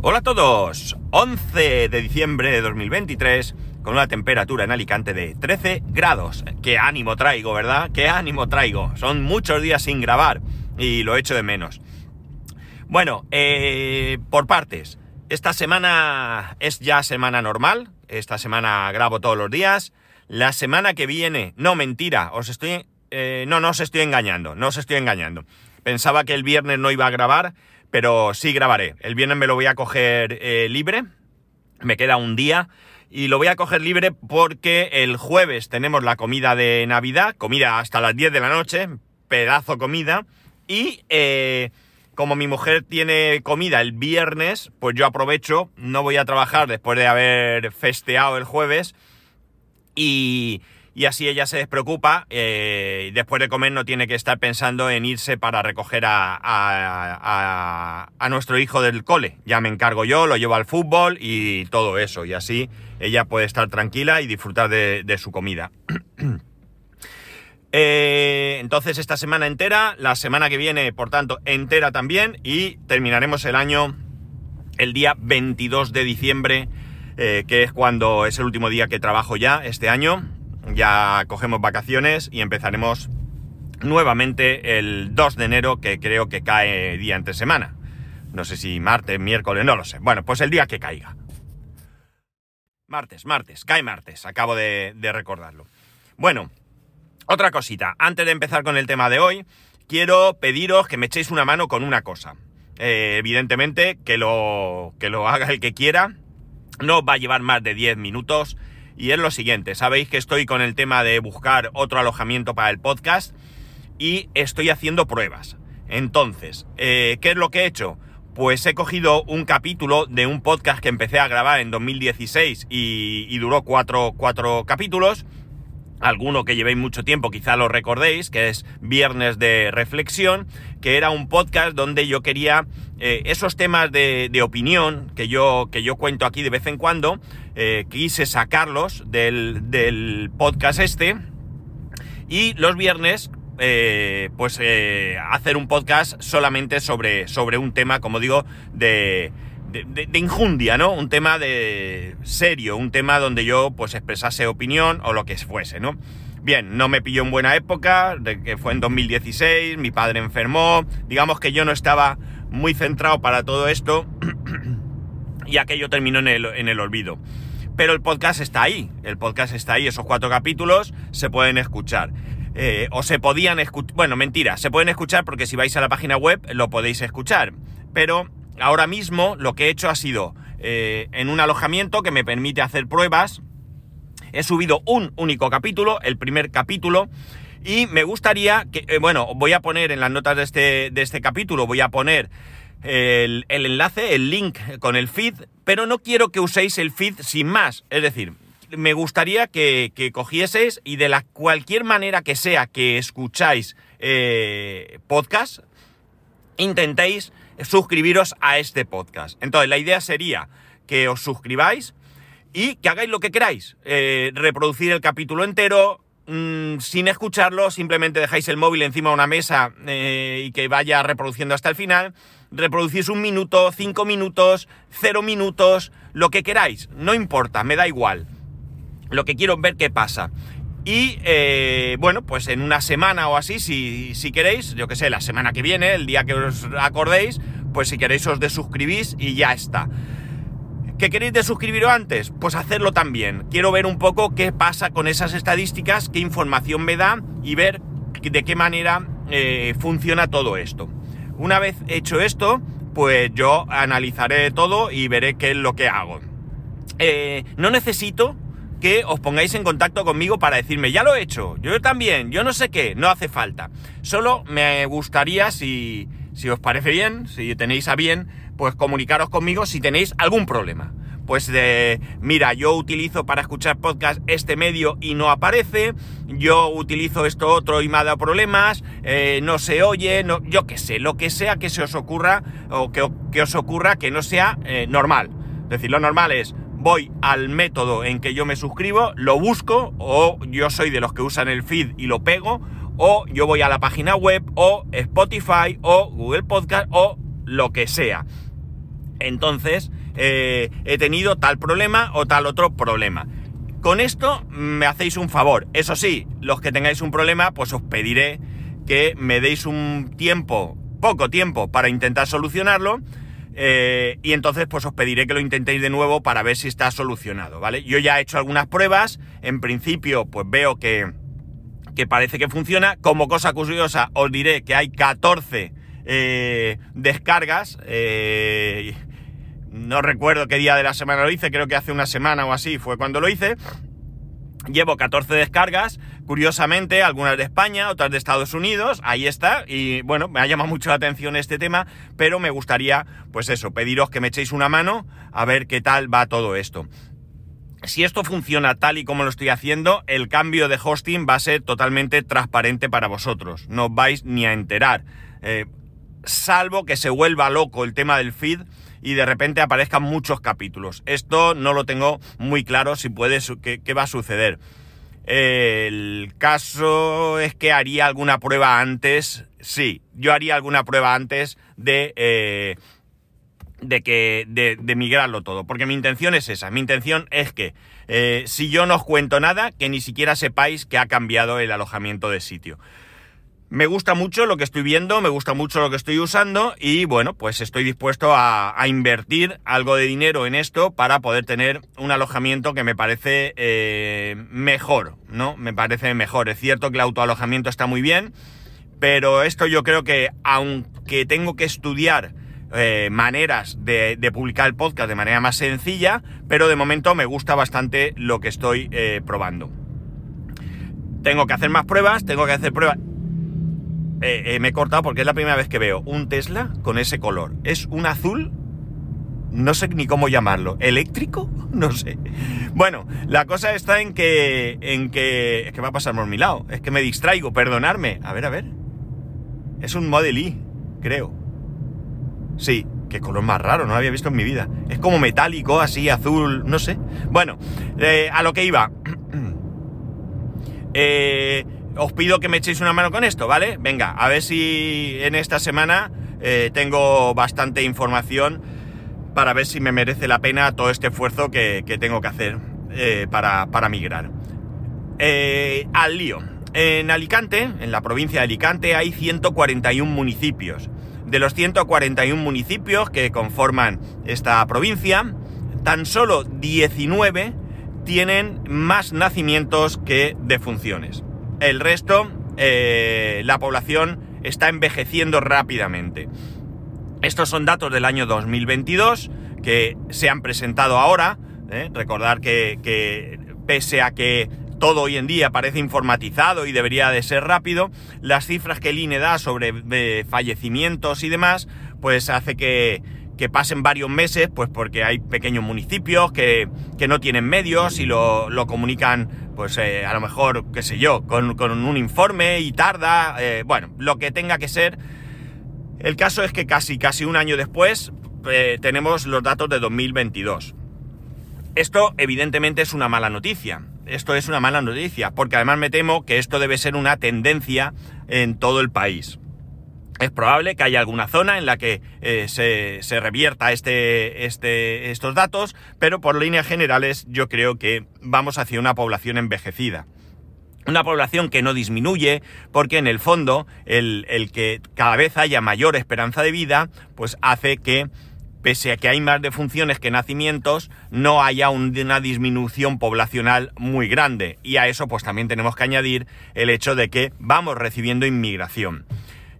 Hola a todos, 11 de diciembre de 2023 con una temperatura en Alicante de 13 grados. Qué ánimo traigo, ¿verdad? Qué ánimo traigo. Son muchos días sin grabar y lo echo de menos. Bueno, eh, por partes. Esta semana es ya semana normal. Esta semana grabo todos los días. La semana que viene, no mentira, os estoy... Eh, no, no os estoy engañando, no os estoy engañando. Pensaba que el viernes no iba a grabar pero sí grabaré. El viernes me lo voy a coger eh, libre, me queda un día. Y lo voy a coger libre porque el jueves tenemos la comida de Navidad, comida hasta las 10 de la noche, pedazo comida, y eh, como mi mujer tiene comida el viernes, pues yo aprovecho, no voy a trabajar después de haber festeado el jueves. Y y así ella se despreocupa. Eh, después de comer no tiene que estar pensando en irse para recoger a, nuestro hijo del cole. Ya me encargo yo, lo llevo al fútbol y todo eso. Y así ella puede estar tranquila y disfrutar de, su comida. Eh, entonces esta semana entera, la semana que viene, por tanto, entera también y terminaremos el año el día 22 de diciembre, eh, que es cuando es el último día que trabajo ya este año ya cogemos vacaciones y empezaremos nuevamente el 2 de enero, que creo que cae día entre semana. No sé si martes, miércoles, no lo sé. Bueno, pues el día que caiga. Martes, martes, cae martes, acabo de, recordarlo. Bueno, otra cosita, antes de empezar con el tema de hoy, quiero pediros que me echéis una mano con una cosa. Eh, evidentemente, que lo, que lo haga el que quiera. No va a llevar más de 10 minutos y es lo siguiente, sabéis que estoy con el tema de buscar otro alojamiento para el podcast y estoy haciendo pruebas. Entonces, eh, ¿qué es lo que he hecho? Pues he cogido un capítulo de un podcast que empecé a grabar en 2016 y, duró cuatro, cuatro capítulos alguno que llevéis mucho tiempo quizá lo recordéis, que es Viernes de Reflexión, que era un podcast donde yo quería eh, esos temas de, opinión que yo, que yo cuento aquí de vez en cuando, eh, quise sacarlos del, podcast este y los viernes eh, pues hacer un podcast solamente sobre, sobre un tema, como digo, de, de, injundia, ¿no? Un tema de serio, un tema donde yo pues expresase opinión o lo que fuese, ¿no? Bien, no me pilló en buena época, de que fue en 2016, mi padre enfermó, digamos que yo no estaba muy centrado para todo esto y aquello terminó en el, en el olvido. Pero el podcast está ahí, el podcast está ahí, esos cuatro capítulos se pueden escuchar. Eh, o se podían escuchar, bueno, mentira, se pueden escuchar porque si vais a la página web lo podéis escuchar, pero ahora mismo lo que he hecho ha sido eh, en un alojamiento que me permite hacer pruebas. He subido un único capítulo, el primer capítulo, y me gustaría que, eh, bueno, voy a poner en las notas de este, de este capítulo, voy a poner el, enlace, el link con el feed, pero no quiero que uséis el feed sin más. Es decir, me gustaría que, cogieseis y de la cualquier manera que sea que escucháis eh, podcast, intentéis suscribiros a este podcast. Entonces, la idea sería que os suscribáis y que hagáis lo que queráis. Eh, reproducir el capítulo entero, mm, sin escucharlo, simplemente dejáis el móvil encima de una mesa eh, y que vaya reproduciendo hasta el final. Reproducís un minuto, cinco minutos, cero minutos, lo que queráis, no importa, me da igual. Lo que quiero es ver qué pasa. Y eh, bueno, pues en una semana o así, si, si queréis, yo que sé, la semana que viene, el día que os acordéis, pues si queréis os desuscribís y ya está. ¿Qué queréis desuscribiros antes? Pues hacerlo también. Quiero ver un poco qué pasa con esas estadísticas, qué información me da y ver de qué manera eh, funciona todo esto. Una vez hecho esto, pues yo analizaré todo y veré qué es lo que hago. Eh, no necesito que os pongáis en contacto conmigo para decirme, ya lo he hecho, yo también, yo no sé qué, no hace falta. Solo me gustaría, si, si os parece bien, si tenéis a bien, pues comunicaros conmigo si tenéis algún problema. Pues de, mira, yo utilizo para escuchar podcast este medio y no aparece, yo utilizo esto otro y me ha dado problemas, eh, no se oye, no, yo qué sé, lo que sea que se os ocurra o que, que os ocurra que no sea eh, normal. Es decir, lo normal es, voy al método en que yo me suscribo, lo busco, o yo soy de los que usan el feed y lo pego, o yo voy a la página web, o Spotify, o Google Podcast, o lo que sea. Entonces, eh, he tenido tal problema o tal otro problema. Con esto me hacéis un favor. Eso sí, los que tengáis un problema, pues os pediré que me deis un tiempo, poco tiempo, para intentar solucionarlo. Eh, y entonces, pues os pediré que lo intentéis de nuevo para ver si está solucionado, ¿vale? Yo ya he hecho algunas pruebas. En principio, pues veo que, que parece que funciona. Como cosa curiosa, os diré que hay 14 eh, descargas. No recuerdo qué día de la semana lo hice, creo que hace una semana o así fue cuando lo hice. Llevo 14 descargas, curiosamente, algunas de España, otras de Estados Unidos, ahí está, y bueno, me ha llamado mucho la atención este tema, pero me gustaría, pues eso, pediros que me echéis una mano a ver qué tal va todo esto. Si esto funciona tal y como lo estoy haciendo, el cambio de hosting va a ser totalmente transparente para vosotros, no os vais ni a enterar, eh, salvo que se vuelva loco el tema del feed, y de repente aparezcan muchos capítulos. Esto no lo tengo muy claro si puede, qué, va a suceder. El caso es que haría alguna prueba antes. Sí, yo haría alguna prueba antes de. Eh, de que. De, migrarlo todo. Porque mi intención es esa. Mi intención es que. Eh, si yo no os cuento nada, que ni siquiera sepáis que ha cambiado el alojamiento de sitio. Me gusta mucho lo que estoy viendo, me gusta mucho lo que estoy usando y bueno, pues estoy dispuesto a, invertir algo de dinero en esto para poder tener un alojamiento que me parece eh, mejor, ¿no? Me parece mejor. Es cierto que el autoalojamiento está muy bien, pero esto yo creo que aunque tengo que estudiar eh, maneras de, publicar el podcast de manera más sencilla, pero de momento me gusta bastante lo que estoy eh, probando. Tengo que hacer más pruebas, tengo que hacer pruebas eh, eh, me he cortado porque es la primera vez que veo un Tesla con ese color. Es un azul, no sé ni cómo llamarlo, eléctrico, no sé. Bueno, la cosa está en que, en que, es que va a pasar por mi lado, es que me distraigo, perdonarme. A ver, a ver. Es un Model I, creo. Sí, qué color más raro, no lo había visto en mi vida. Es como metálico, así, azul, no sé. Bueno, eh, a lo que iba. eh, os pido que me echéis una mano con esto, ¿vale? Venga, a ver si en esta semana eh, tengo bastante información para ver si me merece la pena todo este esfuerzo que, tengo que hacer eh, para, migrar. Eh, al lío. En Alicante, en la provincia de Alicante, hay 141 municipios. De los 141 municipios que conforman esta provincia, tan solo 19 tienen más nacimientos que defunciones. El resto, eh, la población está envejeciendo rápidamente. Estos son datos del año 2022 que se han presentado ahora. ¿eh? Recordar que, pese a que todo hoy en día parece informatizado y debería de ser rápido, las cifras que el INE da sobre eh, fallecimientos y demás, pues hace que, que pasen varios meses, pues porque hay pequeños municipios que, no tienen medios y lo, comunican, pues eh, a lo mejor, qué sé yo, con, un informe y tarda, eh, bueno, lo que tenga que ser. El caso es que casi, casi un año después eh, tenemos los datos de 2022. Esto evidentemente es una mala noticia. Esto es una mala noticia, porque además me temo que esto debe ser una tendencia en todo el país es probable que haya alguna zona en la que eh, se, revierta este, este, estos datos, pero por líneas generales yo creo que vamos hacia una población envejecida. Una población que no disminuye, porque en el fondo el, que cada vez haya mayor esperanza de vida, pues hace que, pese a que hay más defunciones que nacimientos, no haya una disminución poblacional muy grande. Y a eso pues también tenemos que añadir el hecho de que vamos recibiendo inmigración.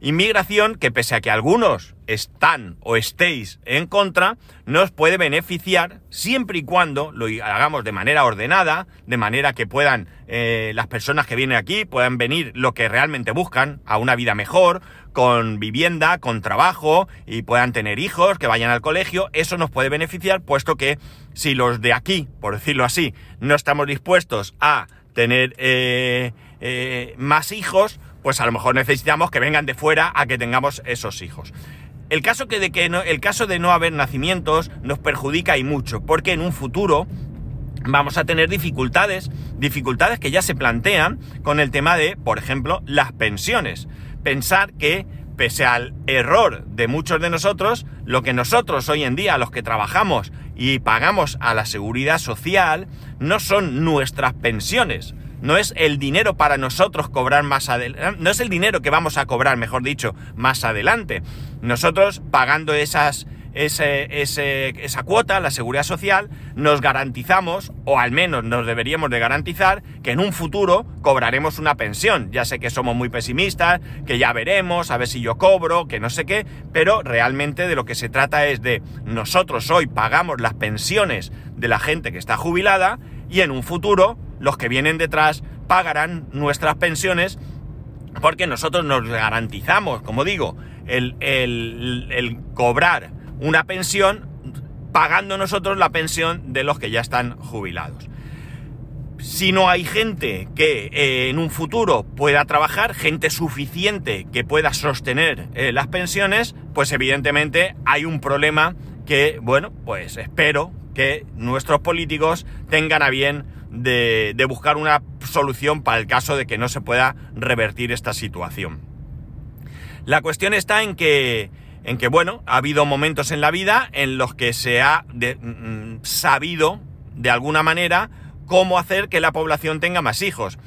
Inmigración que pese a que algunos están o estéis en contra, nos puede beneficiar siempre y cuando lo hagamos de manera ordenada, de manera que puedan eh, las personas que vienen aquí puedan venir lo que realmente buscan, a una vida mejor, con vivienda, con trabajo y puedan tener hijos, que vayan al colegio. Eso nos puede beneficiar puesto que si los de aquí, por decirlo así, no estamos dispuestos a tener eh, eh, más hijos, pues a lo mejor necesitamos que vengan de fuera a que tengamos esos hijos. El caso, que de que no, el caso de no haber nacimientos nos perjudica y mucho, porque en un futuro vamos a tener dificultades, dificultades que ya se plantean con el tema de, por ejemplo, las pensiones. Pensar que pese al error de muchos de nosotros, lo que nosotros hoy en día, los que trabajamos y pagamos a la seguridad social, no son nuestras pensiones. No es el dinero para nosotros cobrar más adelante. No es el dinero que vamos a cobrar, mejor dicho, más adelante. Nosotros pagando esas esa cuota, la seguridad social, nos garantizamos, o al menos nos deberíamos de garantizar, que en un futuro cobraremos una pensión. Ya sé que somos muy pesimistas, que ya veremos, a ver si yo cobro, que no sé qué, pero realmente de lo que se trata es de nosotros hoy pagamos las pensiones de la gente que está jubilada y en un futuro los que vienen detrás pagarán nuestras pensiones porque nosotros nos garantizamos, como digo, el, el cobrar una pensión pagando nosotros la pensión de los que ya están jubilados. Si no hay gente que eh, en un futuro pueda trabajar, gente suficiente que pueda sostener eh, las pensiones, pues evidentemente hay un problema que, bueno, pues espero que nuestros políticos tengan a bien de buscar una solución para el caso de que no se pueda revertir esta situación. La cuestión está en que en que, bueno, ha habido momentos en la vida en los que se ha mm, mm, sabido, de alguna manera, cómo hacer que la población tenga más hijos.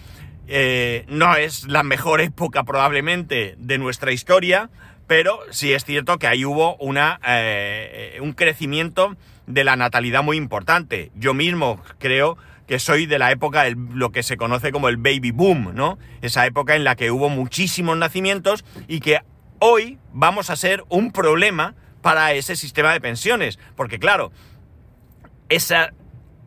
Eh, no es la mejor época probablemente de nuestra historia, pero sí es cierto que ahí hubo una, eh, un crecimiento de la natalidad muy importante. Yo mismo creo que soy de la época de lo que se conoce como el baby boom, ¿no? Esa época en la que hubo muchísimos nacimientos y que hoy vamos a ser un problema para ese sistema de pensiones. Porque claro, ese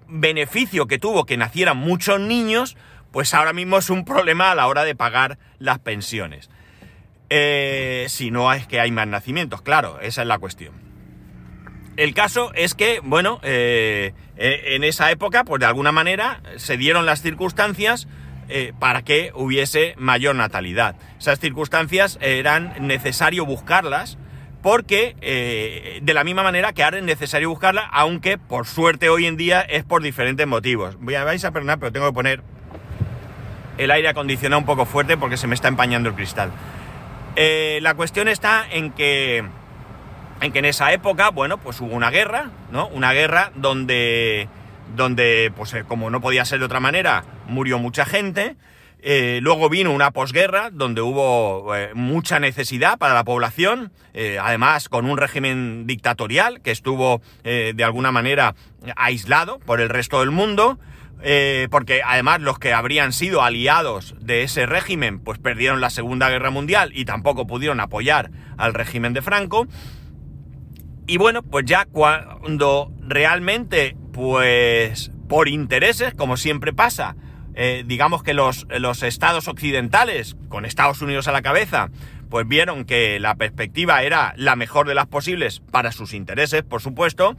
beneficio que tuvo que nacieran muchos niños, pues ahora mismo es un problema a la hora de pagar las pensiones. Eh, si no es que hay más nacimientos, claro, esa es la cuestión. El caso es que, bueno, eh, eh, en esa época, pues de alguna manera se dieron las circunstancias eh, para que hubiese mayor natalidad. Esas circunstancias eran necesario buscarlas porque eh, de la misma manera que ahora es necesario buscarlas, aunque por suerte hoy en día es por diferentes motivos. Voy a, vais a perdonar, pero tengo que poner el aire acondicionado un poco fuerte porque se me está empañando el cristal. La cuestión está en que, en que en esa época, bueno, pues hubo una guerra, ¿no? Una guerra donde donde, pues eh, como no podía ser de otra manera, murió mucha gente. Eh, luego vino una posguerra donde hubo eh, mucha necesidad para la población, además con un régimen dictatorial que estuvo de alguna manera aislado por el resto del mundo, porque además los que habrían sido aliados de ese régimen pues perdieron la Segunda Guerra Mundial y tampoco pudieron apoyar al régimen de Franco. Y bueno, pues ya cuando realmente pues por intereses, como siempre pasa, eh, digamos que los, los estados occidentales, con Estados Unidos a la cabeza, pues vieron que la perspectiva era la mejor de las posibles para sus intereses, por supuesto,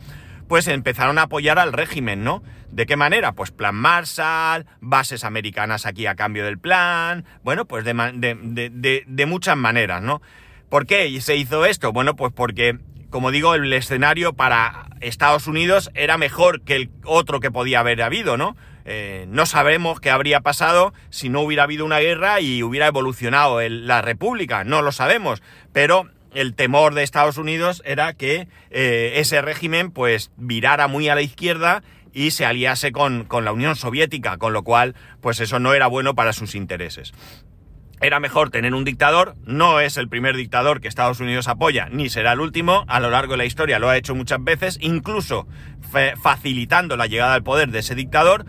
pues empezaron a apoyar al régimen, ¿no? ¿De qué manera? Pues plan Marshall, bases americanas aquí a cambio del plan, bueno, pues de, de, de muchas maneras, ¿no? ¿Por qué se hizo esto? Bueno, pues porque como digo, el escenario para Estados Unidos era mejor que el otro que podía haber habido, ¿no? Eh, no sabemos qué habría pasado si no hubiera habido una guerra y hubiera evolucionado la República, no lo sabemos, pero el temor de Estados Unidos era que eh, ese régimen pues virara muy a la izquierda y se aliase con, con la Unión Soviética, con lo cual pues eso no era bueno para sus intereses era mejor tener un dictador, no es el primer dictador que Estados Unidos apoya, ni será el último, a lo largo de la historia lo ha hecho muchas veces, incluso facilitando la llegada al poder de ese dictador,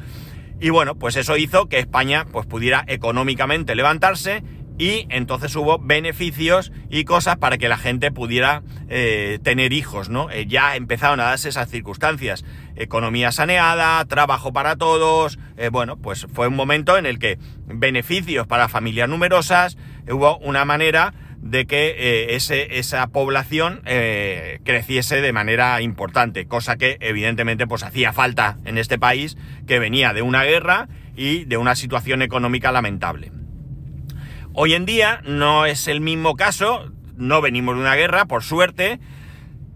y bueno, pues eso hizo que España pues, pudiera económicamente levantarse y entonces hubo beneficios y cosas para que la gente pudiera eh, tener hijos, ¿no? Eh, ya empezaron a darse esas circunstancias. Economía saneada, trabajo para todos, eh, bueno, pues fue un momento en el que beneficios para familias numerosas, hubo una manera de que ese, esa población creciese de manera importante, cosa que evidentemente pues hacía falta en este país que venía de una guerra y de una situación económica lamentable. Hoy en día no es el mismo caso, no venimos de una guerra, por suerte.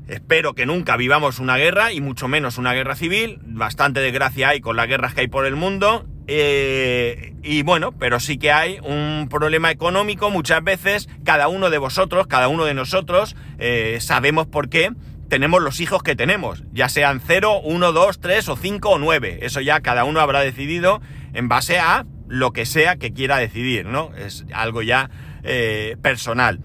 Espero que nunca vivamos una guerra y mucho menos una guerra civil. Bastante desgracia hay con las guerras que hay por el mundo. Eh, y bueno, pero sí que hay un problema económico muchas veces, cada uno de vosotros, cada uno de nosotros, eh, sabemos por qué tenemos los hijos que tenemos, ya sean 0, 1, 2, 3 o 5 o 9. Eso ya cada uno habrá decidido en base a lo que sea que quiera decidir, ¿no? Es algo ya eh, personal.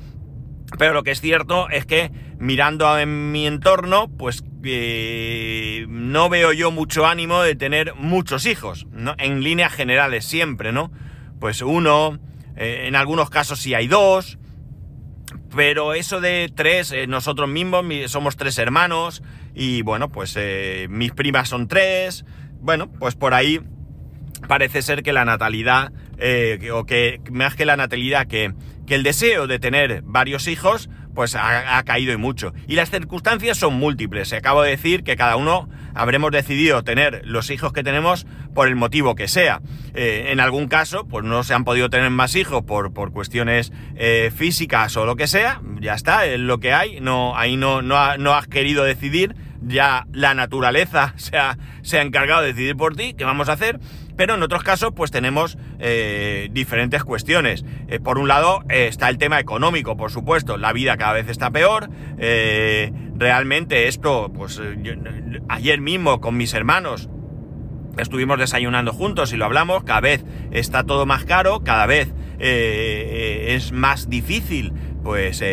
Pero lo que es cierto es que mirando en mi entorno, pues eh, no veo yo mucho ánimo de tener muchos hijos, ¿no? En líneas generales siempre, ¿no? Pues uno, eh, en algunos casos sí hay dos, pero eso de tres, nosotros mismos somos tres hermanos y bueno, pues mis primas son tres, bueno, pues por ahí parece ser que la natalidad, o que más que la natalidad, que que el deseo de tener varios hijos pues ha, caído y mucho. Y las circunstancias son múltiples. Acabo de decir que cada uno habremos decidido tener los hijos que tenemos por el motivo que sea. Eh, en algún caso, pues no se han podido tener más hijos por, por cuestiones eh, físicas o lo que sea. Ya está, es lo que hay. No, ahí no, no, no has querido decidir. Ya la naturaleza se ha, se ha encargado de decidir por ti qué vamos a hacer. Pero en otros casos, pues tenemos eh, diferentes cuestiones. Eh, por un lado, eh, está el tema económico, por supuesto. La vida cada vez está peor. realmente esto, pues ayer mismo con mis hermanos estuvimos desayunando juntos y lo hablamos. Cada vez está todo más caro, cada vez es más difícil pues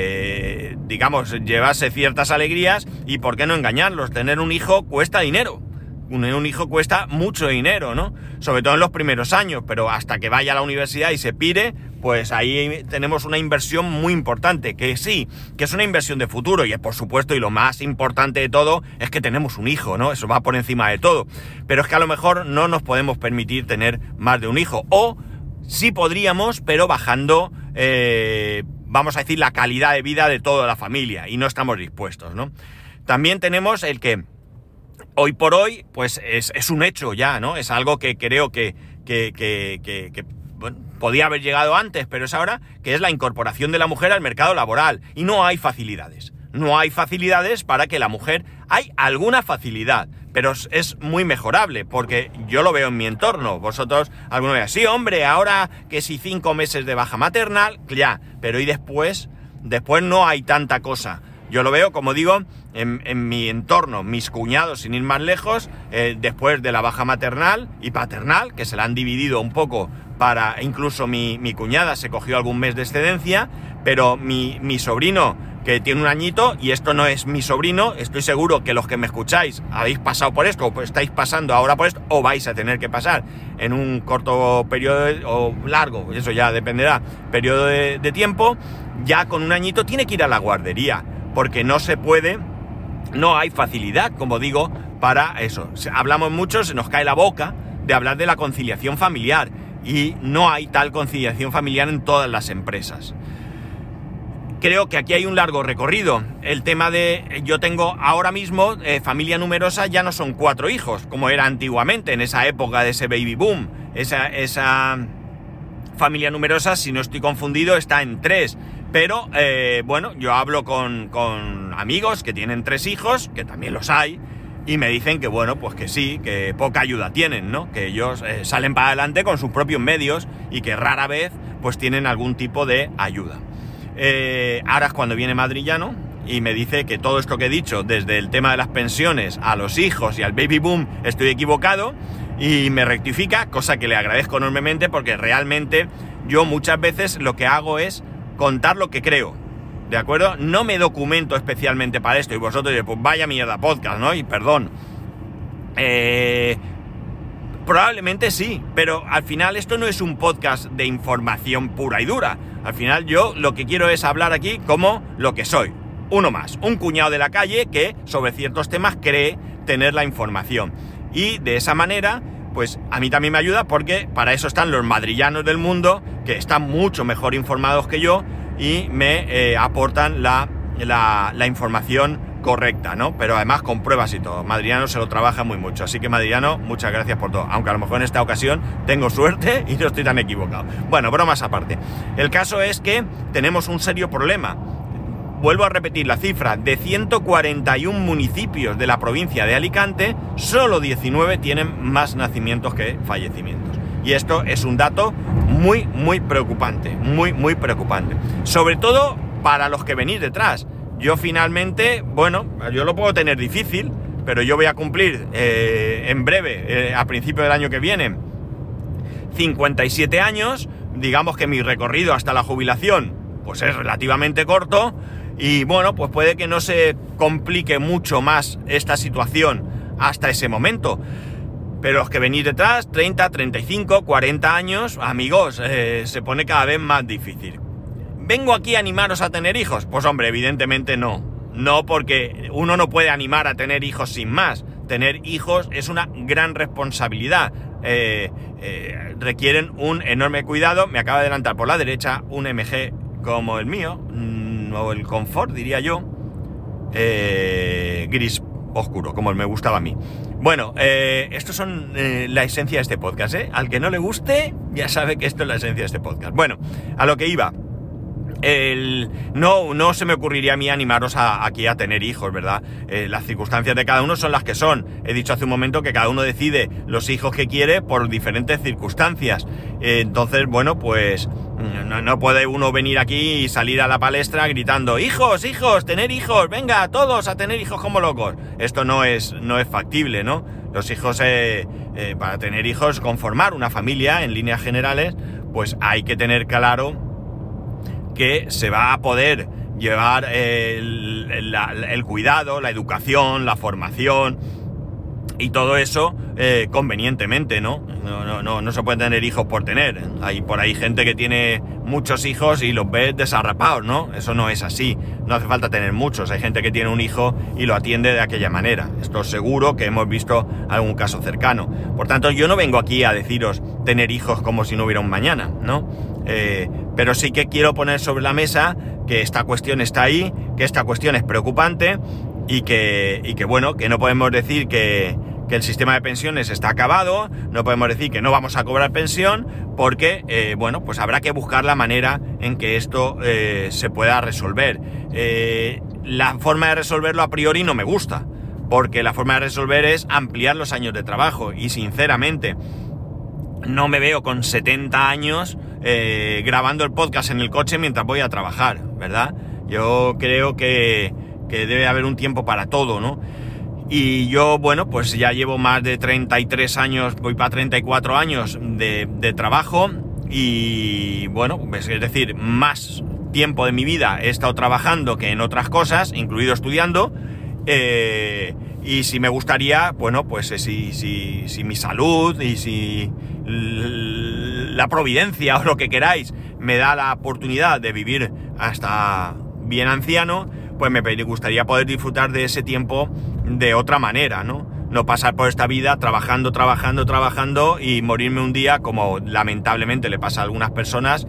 digamos, llevarse ciertas alegrías y por qué no engañarlos. Tener un hijo cuesta dinero un, hijo cuesta mucho dinero, ¿no? Sobre todo en los primeros años, pero hasta que vaya a la universidad y se pire, pues ahí tenemos una inversión muy importante, que sí, que es una inversión de futuro, y es por supuesto, y lo más importante de todo, es que tenemos un hijo, ¿no? Eso va por encima de todo. Pero es que a lo mejor no nos podemos permitir tener más de un hijo, o sí podríamos, pero bajando, eh, vamos a decir, la calidad de vida de toda la familia, y no estamos dispuestos, ¿no? También tenemos el que hoy por hoy, pues es, un hecho ya, ¿no? Es algo que creo que, que, podía haber llegado antes, pero es ahora, que es la incorporación de la mujer al mercado laboral. Y no hay facilidades. No hay facilidades para que la mujer... Hay alguna facilidad, pero es muy mejorable, porque yo lo veo en mi entorno. Vosotros, alguno vea, sí, hombre, ahora que si cinco meses de baja maternal, ya, pero y después, después no hay tanta cosa. Yo lo veo, como digo, en, mi entorno, mis cuñados, sin ir más lejos, eh, después de la baja maternal y paternal, que se la han dividido un poco para, incluso mi, cuñada se cogió algún mes de excedencia, pero mi, mi sobrino, que tiene un añito, y esto no es mi sobrino, estoy seguro que los que me escucháis habéis pasado por esto, o estáis pasando ahora por esto, o vais a tener que pasar en un corto periodo o largo, eso ya dependerá, periodo de, de tiempo, ya con un añito tiene que ir a la guardería porque no se puede, no hay facilidad, como digo, para eso. Hablamos mucho, se nos cae la boca de hablar de la conciliación familiar y no hay tal conciliación familiar en todas las empresas. Creo que aquí hay un largo recorrido. El tema de yo tengo ahora mismo eh, familia numerosa ya no son cuatro hijos, como era antiguamente, en esa época de ese baby boom. Esa, esa familia numerosa, si no estoy confundido, está en tres. Pero eh, bueno, yo hablo con, amigos que tienen tres hijos, que también los hay, y me dicen que bueno, pues que sí, que poca ayuda tienen, ¿no? Que ellos eh, salen para adelante con sus propios medios y que rara vez pues tienen algún tipo de ayuda. Eh, ahora es cuando viene Madrillano y me dice que todo esto que he dicho, desde el tema de las pensiones a los hijos y al baby boom, estoy equivocado y me rectifica, cosa que le agradezco enormemente porque realmente yo muchas veces lo que hago es contar lo que creo. ¿De acuerdo? No me documento especialmente para esto. Y vosotros pues vaya mierda podcast, ¿no? Y perdón. Eh, probablemente sí, pero al final esto no es un podcast de información pura y dura. Al final yo lo que quiero es hablar aquí como lo que soy. Uno más, un cuñado de la calle que sobre ciertos temas cree tener la información. Y de esa manera pues a mí también me ayuda porque para eso están los madrillanos del mundo, que están mucho mejor informados que yo y me eh, aportan la, la, información correcta, ¿no? Pero además con pruebas y todo. Madriano se lo trabaja muy mucho. Así que Madriano, muchas gracias por todo. Aunque a lo mejor en esta ocasión tengo suerte y no estoy tan equivocado. Bueno, bromas aparte. El caso es que tenemos un serio problema vuelvo a repetir la cifra, de 141 municipios de la provincia de Alicante, solo 19 tienen más nacimientos que fallecimientos. Y esto es un dato muy, muy preocupante, muy, muy preocupante. Sobre todo para los que venís detrás. Yo finalmente, bueno, yo lo puedo tener difícil, pero yo voy a cumplir eh, en breve, eh, a principio del año que viene, 57 años. Digamos que mi recorrido hasta la jubilación, pues es relativamente corto. Y bueno, pues puede que no se complique mucho más esta situación hasta ese momento. Pero los que venís detrás, 30, 35, 40 años, amigos, eh, se pone cada vez más difícil. ¿Vengo aquí a animaros a tener hijos? Pues hombre, evidentemente no. No porque uno no puede animar a tener hijos sin más. Tener hijos es una gran responsabilidad. Eh, eh, requieren un enorme cuidado. Me acaba de adelantar por la derecha un MG como el mío, mm, o el Confort diría yo, gris oscuro, como me gustaba a mí. Bueno, eh, esto son eh, la esencia de este podcast, ¿eh? Al que no le guste, ya sabe que esto es la esencia de este podcast. Bueno, a lo que iba. No, no se me ocurriría a mí animaros aquí a tener hijos, ¿verdad? Eh, las circunstancias de cada uno son las que son. He dicho hace un momento que cada uno decide los hijos que quiere por diferentes circunstancias. entonces, bueno, pues no, puede uno venir aquí y salir a la palestra gritando, hijos, hijos, tener hijos, venga, todos a tener hijos como locos. Esto no es, no es factible, ¿no? Los hijos, eh, eh, para tener hijos, conformar una familia en líneas generales, pues hay que tener claro que se va a poder llevar el, el cuidado, la educación, la formación, y todo eso eh, convenientemente, ¿no? No, no, no, no se puede tener hijos por tener. Hay por ahí gente que tiene muchos hijos y los ves desarrapados, ¿no? Eso no es así. No hace falta tener muchos. Hay gente que tiene un hijo y lo atiende de aquella manera. Esto seguro que hemos visto algún caso cercano. Por tanto, yo no vengo aquí a deciros tener hijos como si no hubiera un mañana, ¿no? Eh, pero sí que quiero poner sobre la mesa que esta cuestión está ahí, que esta cuestión es preocupante y que, y que bueno, que no podemos decir que, que el sistema de pensiones está acabado, no podemos decir que no vamos a cobrar pensión, porque, eh, bueno, pues habrá que buscar la manera en que esto eh, se pueda resolver. Eh, la forma de resolverlo a priori no me gusta, porque la forma de resolver es ampliar los años de trabajo, y sinceramente, no me veo con 70 años grabando el podcast en el coche mientras voy a trabajar, ¿verdad? Yo creo que, que debe haber un tiempo para todo, ¿no? Y yo, bueno, pues ya llevo más de 33 años, voy para 34 años de, trabajo y, bueno, pues, es decir, más tiempo de mi vida he estado trabajando que en otras cosas, incluido estudiando. Eh, y si me gustaría, bueno, pues eh, si, si, si mi salud y si la providencia o lo que queráis me da la oportunidad de vivir hasta bien anciano, pues me gustaría poder disfrutar de ese tiempo de otra manera, ¿no? No pasar por esta vida trabajando, trabajando, trabajando y morirme un día, como lamentablemente le pasa a algunas personas,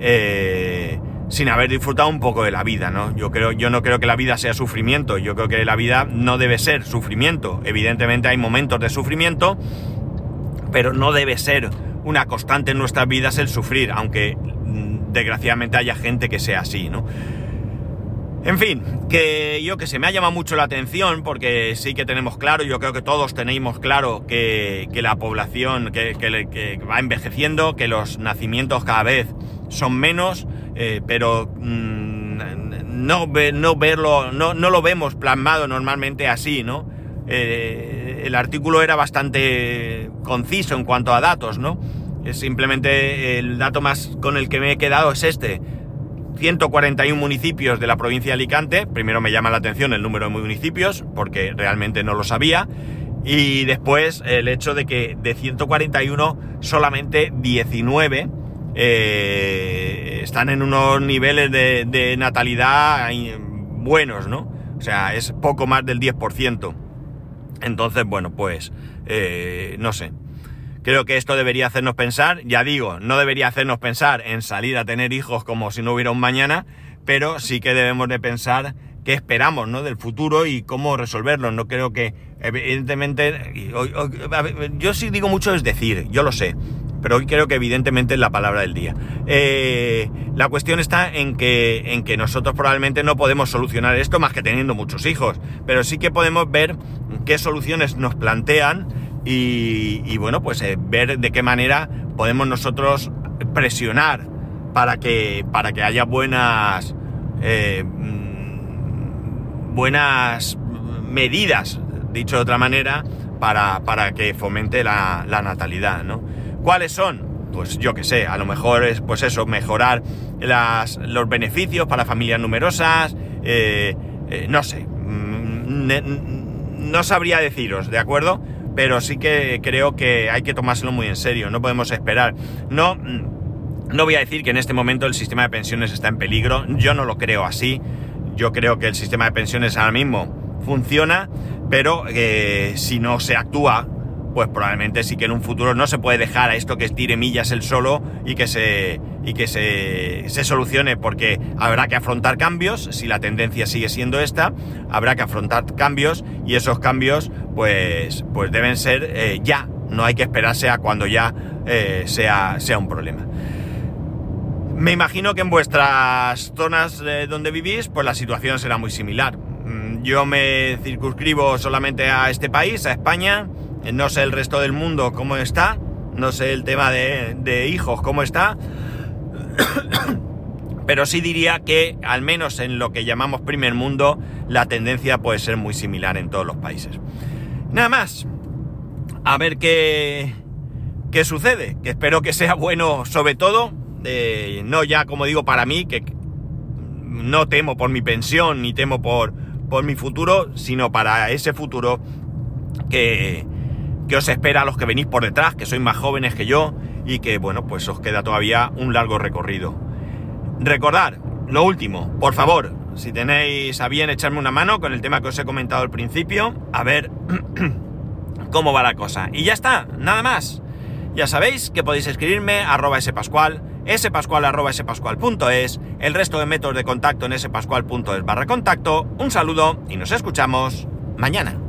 eh, sin haber disfrutado un poco de la vida, ¿no? Yo creo, yo no creo que la vida sea sufrimiento, yo creo que la vida no debe ser sufrimiento. Evidentemente hay momentos de sufrimiento, pero no debe ser una constante en nuestras vidas el sufrir, aunque mm, desgraciadamente haya gente que sea así, ¿no? En fin, que yo que se me ha llamado mucho la atención porque sí que tenemos claro, yo creo que todos tenemos claro que, la población que, va envejeciendo, que los nacimientos cada vez son menos, eh, pero mm, no, no, verlo, no, no, lo vemos plasmado normalmente así, ¿no? Eh, el artículo era bastante conciso en cuanto a datos, ¿no? Simplemente el dato más con el que me he quedado es este 141 municipios de la provincia de Alicante. Primero me llama la atención el número de municipios, porque realmente no lo sabía. Y después el hecho de que de 141 solamente 19 eh, están en unos niveles de, natalidad buenos, ¿no? O sea, es poco más del 10%. Entonces, bueno, pues, eh, no sé. Creo que esto debería hacernos pensar, ya digo, no debería hacernos pensar en salir a tener hijos como si no hubiera un mañana, pero sí que debemos de pensar qué esperamos ¿no? del futuro y cómo resolverlo. No creo que, evidentemente, yo sí digo mucho es decir, yo lo sé, pero hoy creo que evidentemente es la palabra del día. Eh, la cuestión está en que, en que nosotros probablemente no podemos solucionar esto más que teniendo muchos hijos, pero sí que podemos ver qué soluciones nos plantean y, bueno, pues eh, ver de qué manera podemos nosotros presionar para que, para que haya buenas, eh, mm, buenas medidas, dicho de otra manera, para, para que fomente la, natalidad, ¿no? ¿Cuáles son? Pues yo qué sé, a lo mejor es pues eso, mejorar las, los beneficios para familias numerosas, eh, no sé, mm, no sabría deciros, ¿de acuerdo? Pero sí que creo que hay que tomárselo muy en serio, no podemos esperar. No, no voy a decir que en este momento el sistema de pensiones está en peligro, yo no lo creo así, yo creo que el sistema de pensiones ahora mismo funciona, pero eh, si no se actúa, pues probablemente sí que en un futuro no se puede dejar a esto que estire millas el solo y que se y que se, se, solucione porque habrá que afrontar cambios, si la tendencia sigue siendo esta, habrá que afrontar cambios y esos cambios pues, pues deben ser eh, ya, no hay que esperarse a cuando ya eh, sea, sea un problema. Me imagino que en vuestras zonas donde vivís pues la situación será muy similar. Mm, yo me circunscribo solamente a este país, a España, no sé el resto del mundo cómo está, no sé el tema de, hijos cómo está, pero sí diría que, al menos en lo que llamamos primer mundo, la tendencia puede ser muy similar en todos los países. Nada más. A ver qué, qué sucede. Que espero que sea bueno sobre todo. no ya como digo para mí, que no temo por mi pensión ni temo por, por mi futuro, sino para ese futuro que, que os espera a los que venís por detrás, que sois más jóvenes que yo y que, bueno, pues os queda todavía un largo recorrido. Recordar, lo último, por favor, si tenéis a bien echarme una mano con el tema que os he comentado al principio, a ver cómo va la cosa. Y ya está, nada más. Ya sabéis que podéis escribirme arroba spascual, spascual arroba el resto de métodos de contacto en spascual.es barra contacto. Un saludo y nos escuchamos mañana.